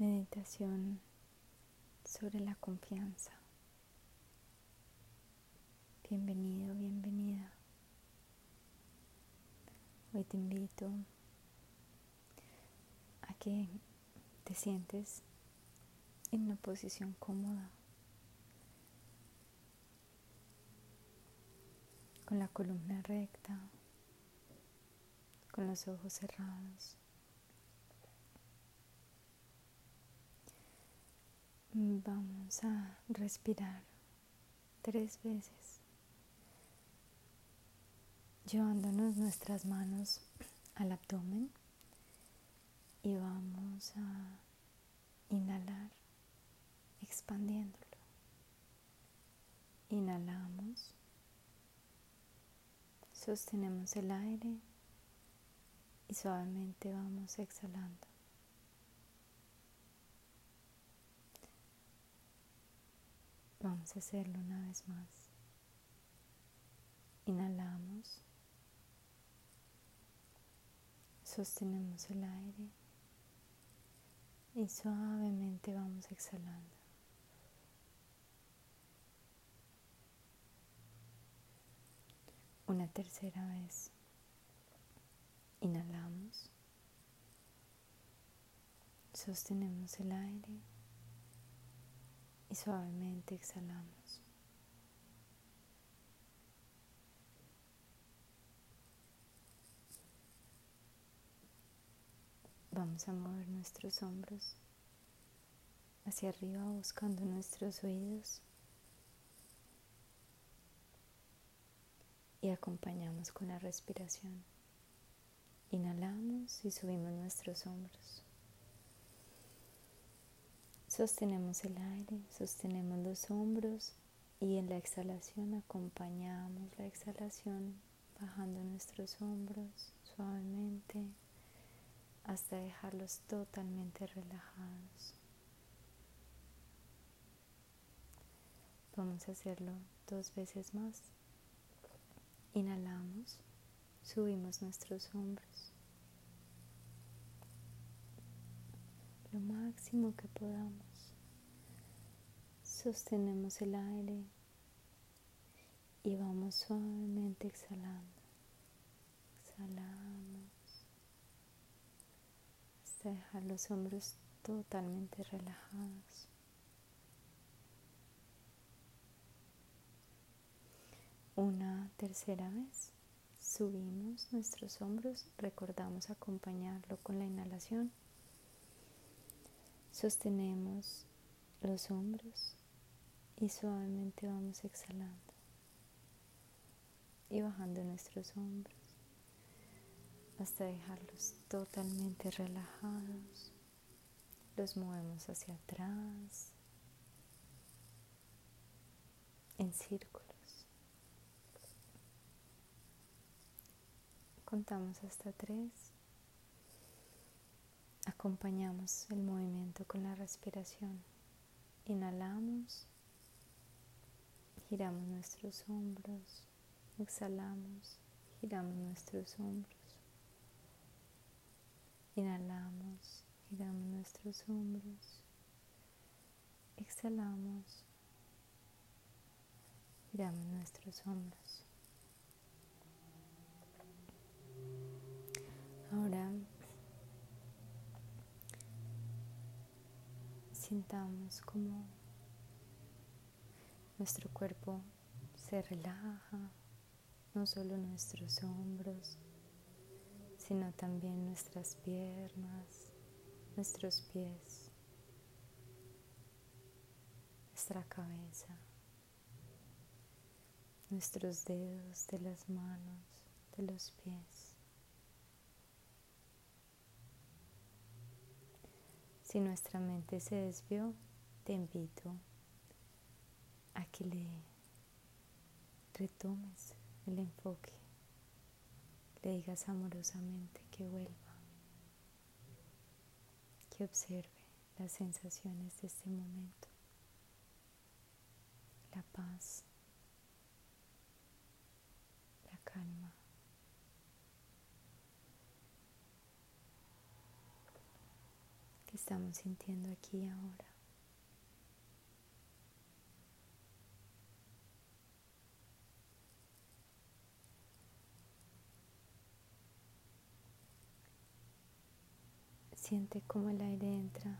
meditación sobre la confianza. Bienvenido, bienvenida. Hoy te invito a que te sientes en una posición cómoda, con la columna recta, con los ojos cerrados. Vamos a respirar tres veces, llevándonos nuestras manos al abdomen y vamos a inhalar expandiéndolo. Inhalamos, sostenemos el aire y suavemente vamos exhalando. Vamos a hacerlo una vez más. Inhalamos. Sostenemos el aire y suavemente vamos exhalando. Una tercera vez. Inhalamos. Sostenemos el aire y suavemente exhalamos. Vamos a mover nuestros hombros hacia arriba buscando nuestros oídos y acompañamos con la respiración. Inhalamos y subimos nuestros hombros. Sostenemos el aire, sostenemos los hombros y en la exhalación acompañamos la exhalación bajando nuestros hombros suavemente hasta dejarlos totalmente relajados. Vamos a hacerlo dos veces más. Inhalamos, subimos nuestros hombros. Lo máximo que podamos. Sostenemos el aire y vamos suavemente exhalando. Exhalamos hasta dejar los hombros totalmente relajados. Una tercera vez subimos nuestros hombros, recordamos acompañarlo con la inhalación Sostenemos los hombros y suavemente vamos exhalando y bajando nuestros hombros hasta dejarlos totalmente relajados. Los movemos hacia atrás en círculos. Contamos hasta tres Acompañamos el movimiento con la respiración. Inhalamos, giramos nuestros hombros, exhalamos, giramos nuestros hombros. Inhalamos, giramos nuestros hombros, exhalamos, giramos nuestros hombros. Ahora sintamos como nuestro cuerpo se relaja, no solo nuestros hombros, sino también nuestras piernas, nuestros pies, nuestra cabeza, nuestros dedos de las manos, de los pies. Si nuestra mente se desvió, te invito a que le retomes el enfoque, le digas amorosamente que vuelva, que observe las sensaciones de este momento, la paz, la calma. que estamos sintiendo aquí y ahora. Siente cómo el aire entra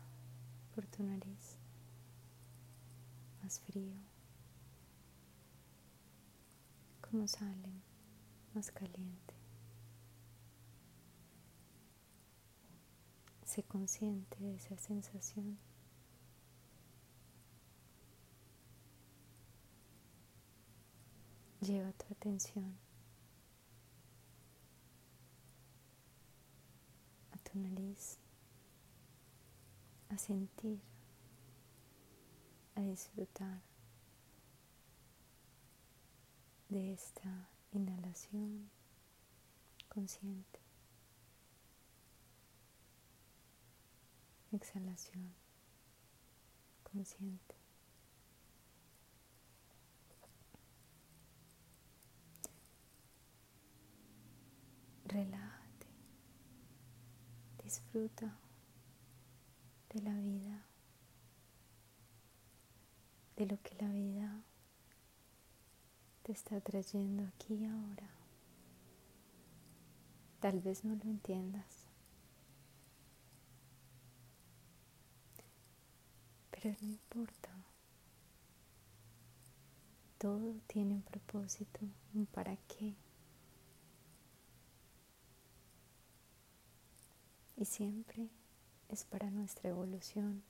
por tu nariz, más frío, cómo sale, más caliente. Sé consciente de esa sensación. Lleva tu atención a tu nariz, a sentir, a disfrutar de esta inhalación consciente. Exhalación consciente. Relájate, disfruta de la vida, de lo que la vida te está trayendo aquí y ahora. Tal vez no lo entiendas, no importa. Todo tiene un propósito, un para qué. Y siempre es para nuestra evolución,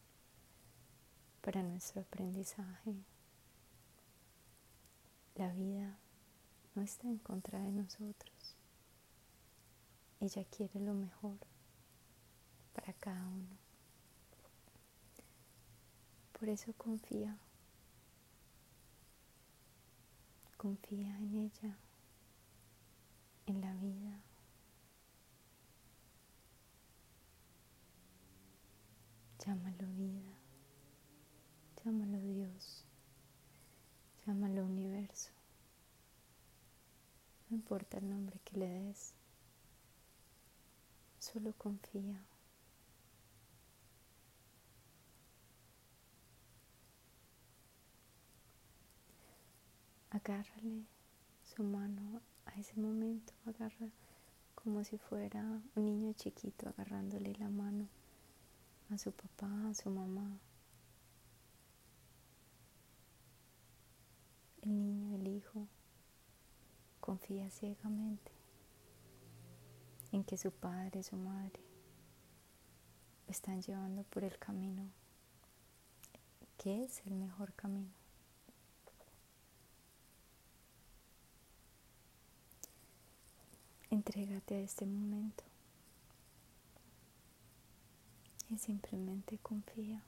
para nuestro aprendizaje. La vida no está en contra de nosotros. Ella quiere lo mejor para cada uno. Por eso confía. Confía en ella, en la vida. Llámalo vida, llámalo Dios, llámalo universo. No importa el nombre que le des, solo confía. Agárrale su mano a ese momento, agarra como si fuera un niño chiquito agarrándole la mano a su papá, a su mamá. El niño, el hijo, confía ciegamente en que su padre, su madre están llevando por el camino que es el mejor camino. Entrégate a este momento y simplemente confía.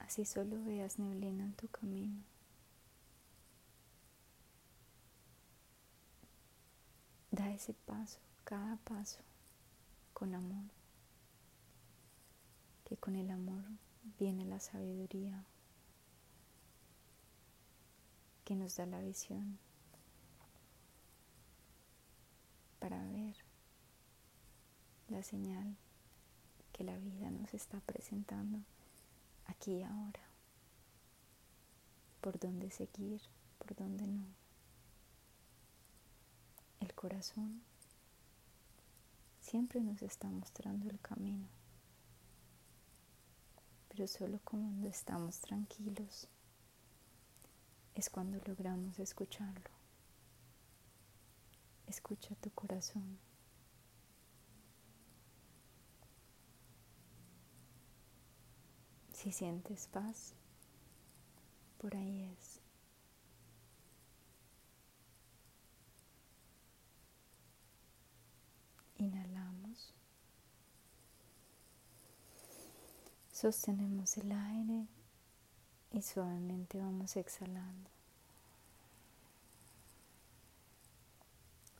Así solo veas neblina en tu camino. Da ese paso, cada paso, con amor. Que con el amor viene la sabiduría, que nos da la visión para ver la señal que la vida nos está presentando aquí y ahora, por dónde seguir, por dónde no. El corazón siempre nos está mostrando el camino, pero solo cuando estamos tranquilos es cuando logramos escucharlo. Escucha tu corazón. Si sientes paz, por ahí es. Inhalamos. Sostenemos el aire y suavemente vamos exhalando.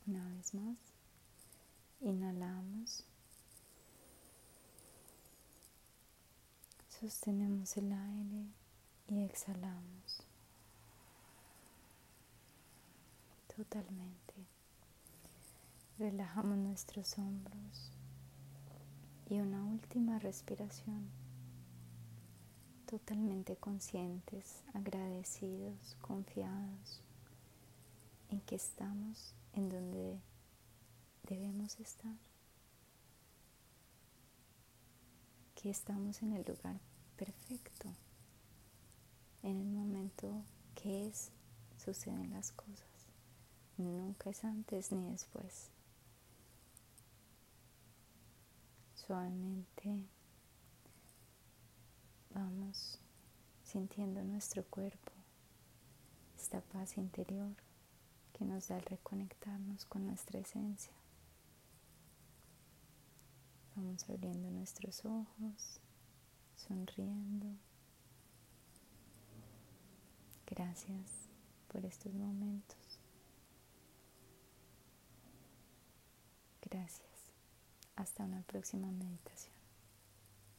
Una vez más, inhalamos, sostenemos el aire y exhalamos totalmente. Relajamos nuestros hombros y una última respiración. Totalmente conscientes, agradecidos, confiados en que estamos en donde debemos estar. Que estamos en el lugar perfecto, en el momento que es, suceden las cosas. Nunca es antes ni después. Suavemente vamos sintiendo nuestro cuerpo, esta paz interior que nos da el reconectarnos con nuestra esencia. Vamos abriendo nuestros ojos, sonriendo. Gracias por estos momentos. Gracias. Hasta una próxima meditación.